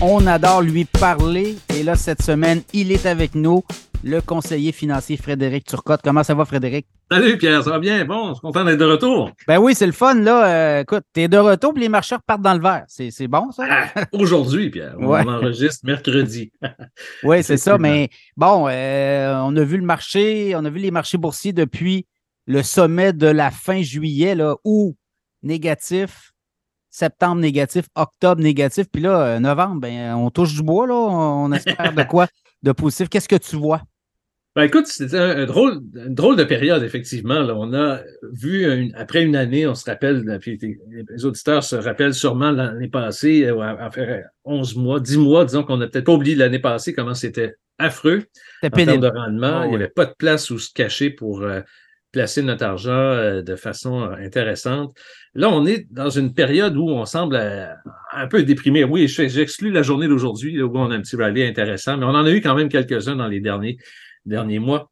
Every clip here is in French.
On adore lui parler. Et là, cette semaine, il est avec nous, le conseiller financier Frédéric Turcotte. Comment ça va, Frédéric? Salut Pierre, ça va bien? Bon, je suis content d'être de retour. Ben oui, c'est le fun, là. Euh, écoute, t'es de retour, puis les marcheurs partent dans le verre. C'est, bon, ça? Ah, aujourd'hui, Pierre. On enregistre mercredi. oui, c'est ça. Mais bon, euh, on a vu le marché, on a vu les marchés boursiers depuis le sommet de la fin juillet, là, où négatif, septembre négatif, octobre négatif, puis là, euh, novembre, ben, on touche du bois, là, on espère de quoi de positif. Qu'est-ce que tu vois? Ben écoute, c'était un, drôle, une drôle de période, effectivement. Là. On a vu, après une année, on se rappelle, les auditeurs se rappellent sûrement l'année passée, euh, faire 11 mois, 10 mois, disons qu'on n'a peut-être pas oublié l'année passée, comment c'était affreux en termes de rendement. Ah Il n'y avait pas de place où se cacher pour euh, placer notre argent euh, de façon euh, intéressante. Là, on est dans une période où on semble euh, un peu déprimé. Oui, j'exclus la journée d'aujourd'hui où on a un petit rallye intéressant, mais on en a eu quand même quelques-uns dans les derniers, derniers mois.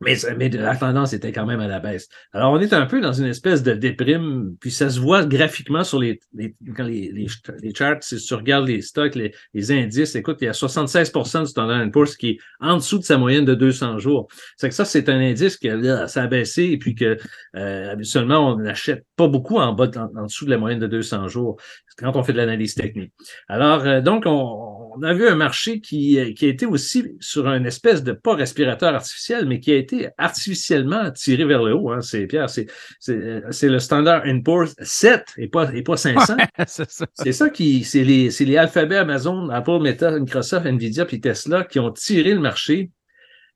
Mais, mais, la tendance était quand même à la baisse. Alors, on est un peu dans une espèce de déprime, puis ça se voit graphiquement sur les, les, les, les, charts. Si tu regardes les stocks, les, les indices, écoute, il y a 76% du Standard Poor's qui est en dessous de sa moyenne de 200 jours. C'est que ça, c'est un indice que là, ça a baissé et puis que euh, habituellement, on n'achète pas beaucoup en bas, en, dessous de la moyenne de 200 jours quand on fait de l'analyse technique. Alors, euh, donc, on, on, a vu un marché qui, qui a été aussi sur un espèce de, pas respirateur artificiel, mais qui a été artificiellement tiré vers le haut. Hein, c'est Pierre, c'est, c'est, le Standard Poor's 7 et pas, et pas 500. c'est, ça. c'est ça qui, c'est les, c'est les alphabets Amazon, Apple, Meta, Microsoft, Nvidia puis Tesla qui ont tiré le marché.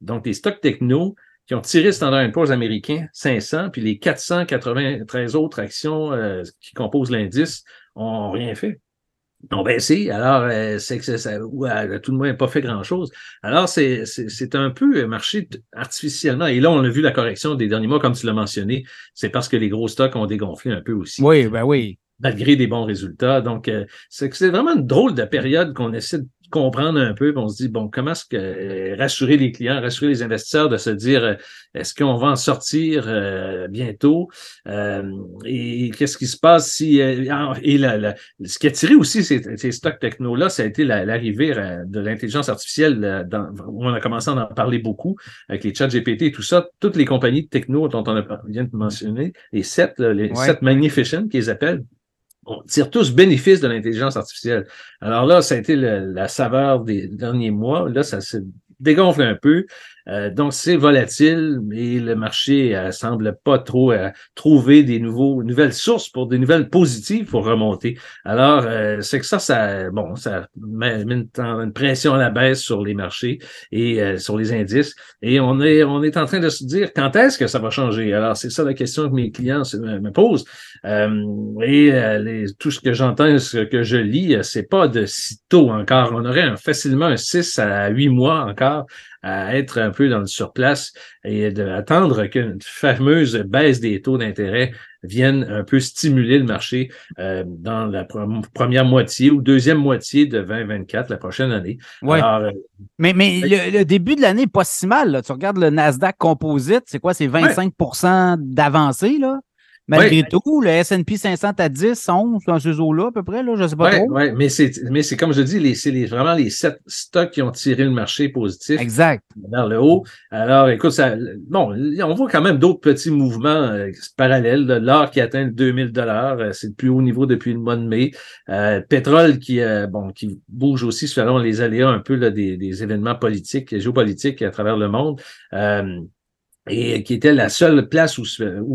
Donc, les stocks techno qui ont tiré le Standard Poor's américain 500, puis les 493 autres actions euh, qui composent l'indice ont rien fait ont baissé. Alors, euh, c'est que ça, ou à, tout le moins, pas fait grand-chose. Alors, c'est un peu marché artificiellement. Et là, on a vu la correction des derniers mois, comme tu l'as mentionné. C'est parce que les gros stocks ont dégonflé un peu aussi. Oui, ben oui. Malgré des bons résultats. Donc, euh, c'est c'est vraiment une drôle de période qu'on essaie de comprendre un peu, on se dit, bon, comment est-ce que euh, rassurer les clients, rassurer les investisseurs de se dire, euh, est-ce qu'on va en sortir euh, bientôt? et qu'est-ce qui se passe si... et la, ce qui a tiré aussi ces, ces stocks techno-là, ça a été l'arrivée de l'intelligence artificielle, dans, où on a commencé à en parler beaucoup, avec les chats GPT et tout ça. Toutes les compagnies de techno dont on a, vient de mentionner, les sept, les sept magnificent qu'ils appellent, on tire tous bénéfice de l'intelligence artificielle. Alors là, ça a été la saveur des derniers mois. Là, ça se dégonfle un peu. Euh, donc, c'est volatile et le marché euh, semble pas trop euh, trouver des nouvelles sources pour des nouvelles positives pour remonter. Alors, c'est que ça, ça, bon, ça met une, pression à la baisse sur les marchés et sur les indices. Et on est, on est en train de se dire quand est-ce que ça va changer? Alors, c'est ça la question que mes clients me, posent. et tout ce que j'entends, ce que je lis, c'est pas de si tôt encore. On aurait facilement un 6 à 8 mois encore à être un peu dans le surplace et d'attendre qu'une fameuse baisse des taux d'intérêt vienne un peu stimuler le marché euh, dans la première moitié ou deuxième moitié de 2024, la prochaine année. Ouais. Euh, mais mais le, début de l'année n'est pas si mal. Tu regardes le Nasdaq Composite, c'est quoi? C'est 25% d'avancée, là? Malgré tout, le S&P 500 à 10, 11 dans ce eaux-là à peu près, là, je ne sais pas ouais, trop. Oui, mais c'est, mais c'est comme je dis, c'est les, vraiment les sept stocks qui ont tiré le marché positif exact. vers le haut. Alors, écoute, ça, bon, on voit quand même d'autres petits mouvements euh, parallèles. L'or qui atteint 2000 dollars, euh, c'est le plus haut niveau depuis le mois de mai. Euh, pétrole qui, euh, bon, qui bouge aussi selon les aléas un peu là, des, des événements politiques, géopolitiques à travers le monde et qui était la seule place où,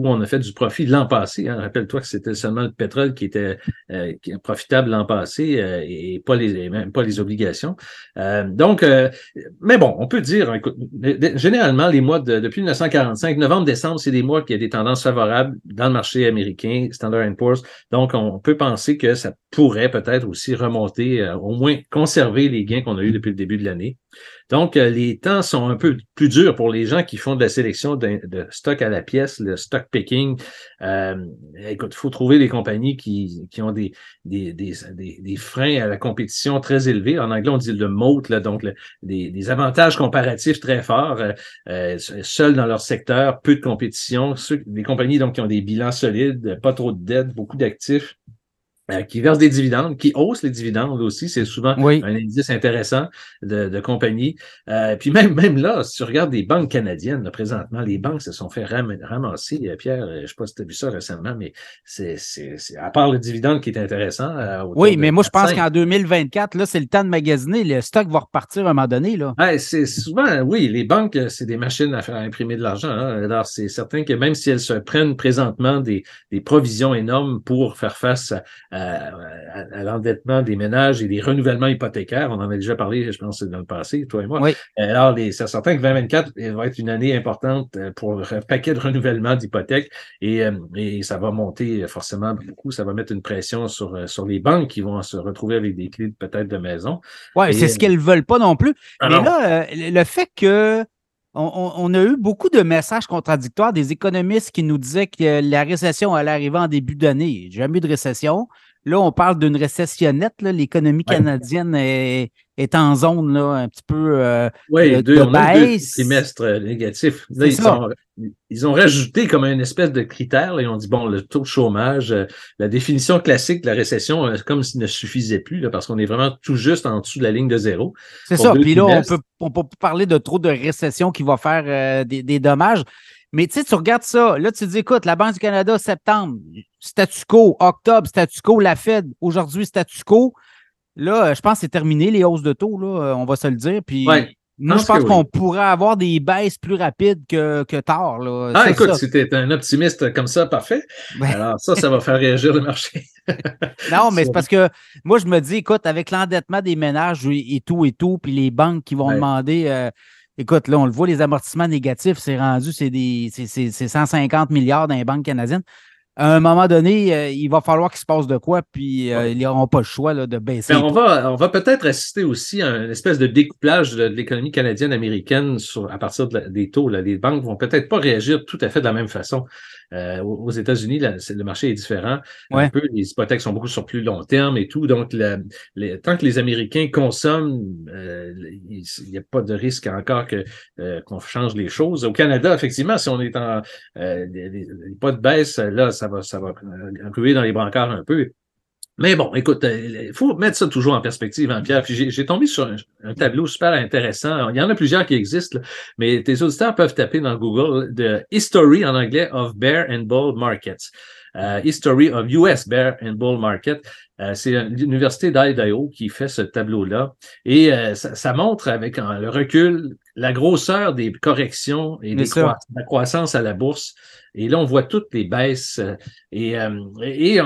on a fait du profit l'an passé. Hein. Rappelle-toi que c'était seulement le pétrole qui était euh, profitable l'an passé euh, et pas les même pas les obligations. Euh, donc, euh, mais bon, on peut dire, écoute, généralement les mois de, depuis 1945, novembre-décembre, c'est des mois qui a des tendances favorables dans le marché américain, Standard Poor's. Donc, on peut penser que ça pourrait peut-être aussi remonter, au moins conserver les gains qu'on a eu depuis le début de l'année. Donc, euh, les temps sont un peu plus durs pour les gens qui font de la sélection de, stock à la pièce, le stock picking. Euh, écoute, il faut trouver des compagnies qui, qui ont des, des, des, des, freins à la compétition très élevés. En anglais, on dit le moat, là, donc des, avantages comparatifs très forts, euh, euh, seuls dans leur secteur, peu de compétition. des compagnies donc, qui ont des bilans solides, pas trop de dettes, beaucoup d'actifs qui versent des dividendes, qui haussent les dividendes aussi. C'est souvent un indice intéressant de, de compagnie. Euh, puis même, même là, si tu regardes des banques canadiennes, présentement, les banques se sont fait ramasser. Euh, Pierre, je ne sais pas si tu as vu ça récemment, mais c'est à part le dividende qui est intéressant. oui, mais moi, je pense qu'en 2024, là, c'est le temps de magasiner. Le stock va repartir à un moment donné. Là. c'est souvent, oui, les banques, c'est des machines à faire imprimer de l'argent. Hein. Alors, c'est certain que même si elles se prennent présentement des, des provisions énormes pour faire face à à, l'endettement des ménages et des renouvellements hypothécaires. On en a déjà parlé, je pense, dans le passé, toi et moi. Oui. Alors, c'est certain que 2024 va être une année importante euh, pour un paquet de renouvellements d'hypothèques et, euh, et, ça va monter forcément beaucoup. Ça va mettre une pression sur, euh, sur les banques qui vont se retrouver avec des clés peut-être de maison. Oui, c'est ce qu'elles veulent pas non plus. Mais là, le fait que on, a eu beaucoup de messages contradictoires des économistes qui nous disaient que la récession allait arriver en début d'année. Jamais eu de récession. Là, on parle d'une récessionnette. L'économie canadienne est, en zone là, un petit peu euh, oui, deux, on A deux trimestres négatifs. ils, ont rajouté comme une espèce de critère. Là, ils ont dit, bon, le taux de chômage, euh, la définition classique de la récession, euh, comme s'il ne suffisait plus, là, parce qu'on est vraiment tout juste en dessous de la ligne de zéro. C'est ça. Puis là, on peut, on peut parler de trop de récession qui va faire des, des dommages. Mais tu sais, tu regardes ça. Là, tu te dis, écoute, la Banque du Canada, septembre, statu quo, octobre, statu quo, la Fed, aujourd'hui, statu quo. Là, je pense que c'est terminé, les hausses de taux, là, euh, on va se le dire. Puis moi, je pense qu'on pourrait avoir des baisses plus rapides que, que tard. Là. Ah, écoute, si tu es un optimiste comme ça, parfait. Alors, ça, ça va faire réagir le marché. non, mais c'est parce que moi, je me dis, écoute, avec l'endettement des ménages et, tout et tout, puis les banques qui vont demander. Euh, Écoute, là, on le voit, les amortissements négatifs, c'est rendu, c'est des c'est 150 milliards dans les banques canadiennes. À un moment donné, euh, il va falloir qu'il se passe de quoi, puis euh, ils n'auront pas le choix de baisser. on va, on va peut-être assister aussi à une espèce de découplage de, l'économie canadienne-américaine à partir des taux. Là. Les banques vont peut-être pas réagir tout à fait de la même façon. Euh, aux États-Unis, le marché est différent. Un peu, les hypothèques sont beaucoup sur plus long terme et tout. Donc, tant que les Américains consomment, euh, il n'y a pas de risque encore que euh, qu'on change les choses. Au Canada, effectivement, si on est en pas de baisse, là, ça va, ça va ruer dans les brancards un peu. Mais bon, écoute, il faut mettre ça toujours en perspective, hein, Pierre. j'ai tombé sur un, tableau super intéressant. Il y en a plusieurs qui existent, mais tes auditeurs peuvent taper dans Google de History en anglais of Bear and Bull Markets. Euh, History of US Bear and Bull Market. Euh, c'est l'Université d'Idaho qui fait ce tableau-là. Et euh, ça, montre avec le recul la grosseur des corrections et des la croissance à la bourse. Et là, on voit toutes les baisses. Et, et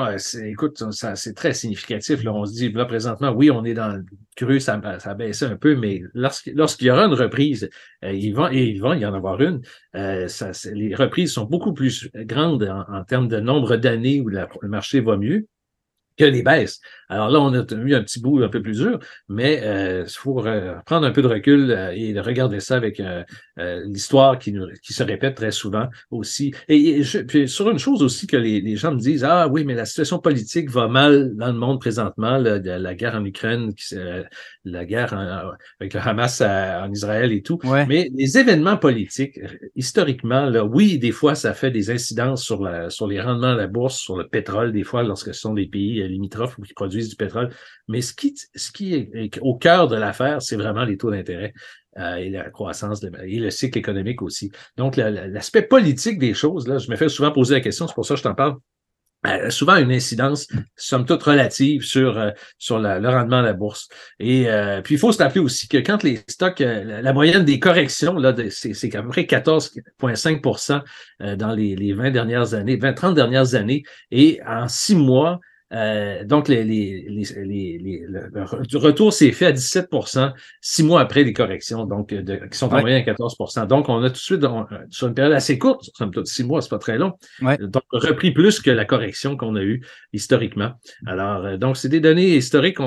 écoute, ça, c'est très significatif. Là, on se dit, là, présentement, oui, on est dans le cru, ça, ça a baissé un peu, mais lorsqu'il y aura une reprise, il va, et il va y en avoir une, ça, les reprises sont beaucoup plus grandes en, en termes de nombre d'années où le marché va mieux que les baisses. Alors là, on a eu un petit bout un peu plus dur, mais il euh, faut prendre un peu de recul euh, et regarder ça avec euh, l'histoire qui, qui se répète très souvent aussi. Et, puis sur une chose aussi que les, gens me disent, ah oui, mais la situation politique va mal dans le monde présentement, la, la guerre en Ukraine, la guerre avec le Hamas en Israël et tout. Mais les événements politiques, historiquement, là, oui, des fois, ça fait des incidences sur, la, sur les rendements de la bourse, sur le pétrole, des fois, lorsque ce sont des pays limitrophes ou qui produisent du pétrole. Mais ce qui, ce qui est au cœur de l'affaire, c'est vraiment les taux d'intérêt. Euh, et la croissance et le cycle économique aussi. Donc, l'aspect politique des choses, là, je me fais souvent poser la question, c'est pour ça que je t'en parle. Euh, souvent une incidence, somme toute relative, sur, euh, sur le rendement de la bourse. Et puis, il faut se rappeler aussi que quand les stocks, la, moyenne des corrections, là, c'est à peu près 14,5% dans les, les 20 dernières années, 20-30 dernières années. Et en six mois, euh, donc, les, les, les, le, retour s'est fait à 17% six mois après les corrections, donc de, qui sont en moyenne à 14% Donc, on a tout de suite, sur une période assez courte, six mois, c'est pas très long, donc repris plus que la correction qu'on a eue historiquement. Alors, euh, donc, c'est des données historiques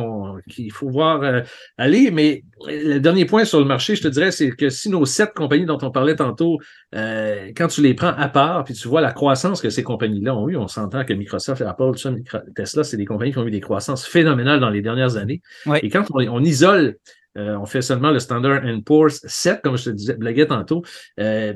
qu'il faut voir euh, aller, mais le dernier point sur le marché, je te dirais, c'est que si nos sept compagnies dont on parlait tantôt, quand tu les prends à part, puis tu vois la croissance que ces compagnies-là ont eu, on s'entend que Microsoft, Apple, Tesla, c'est des compagnies qui ont eu des croissances phénoménales dans les dernières années. Et quand on, isole euh, on fait seulement le Standard Poor's 7, comme je te disais, blaguais tantôt. Euh,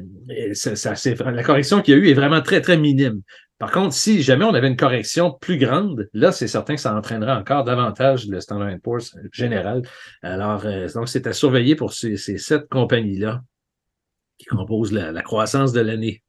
ça, la correction qu'il y a eu est vraiment très, très minime. Par contre, si jamais on avait une correction plus grande, là, c'est certain que ça entraînerait encore davantage le Standard Poor's général. Alors, euh, donc, c'est à surveiller pour ces, sept compagnies-là qui composent la, croissance de l'année.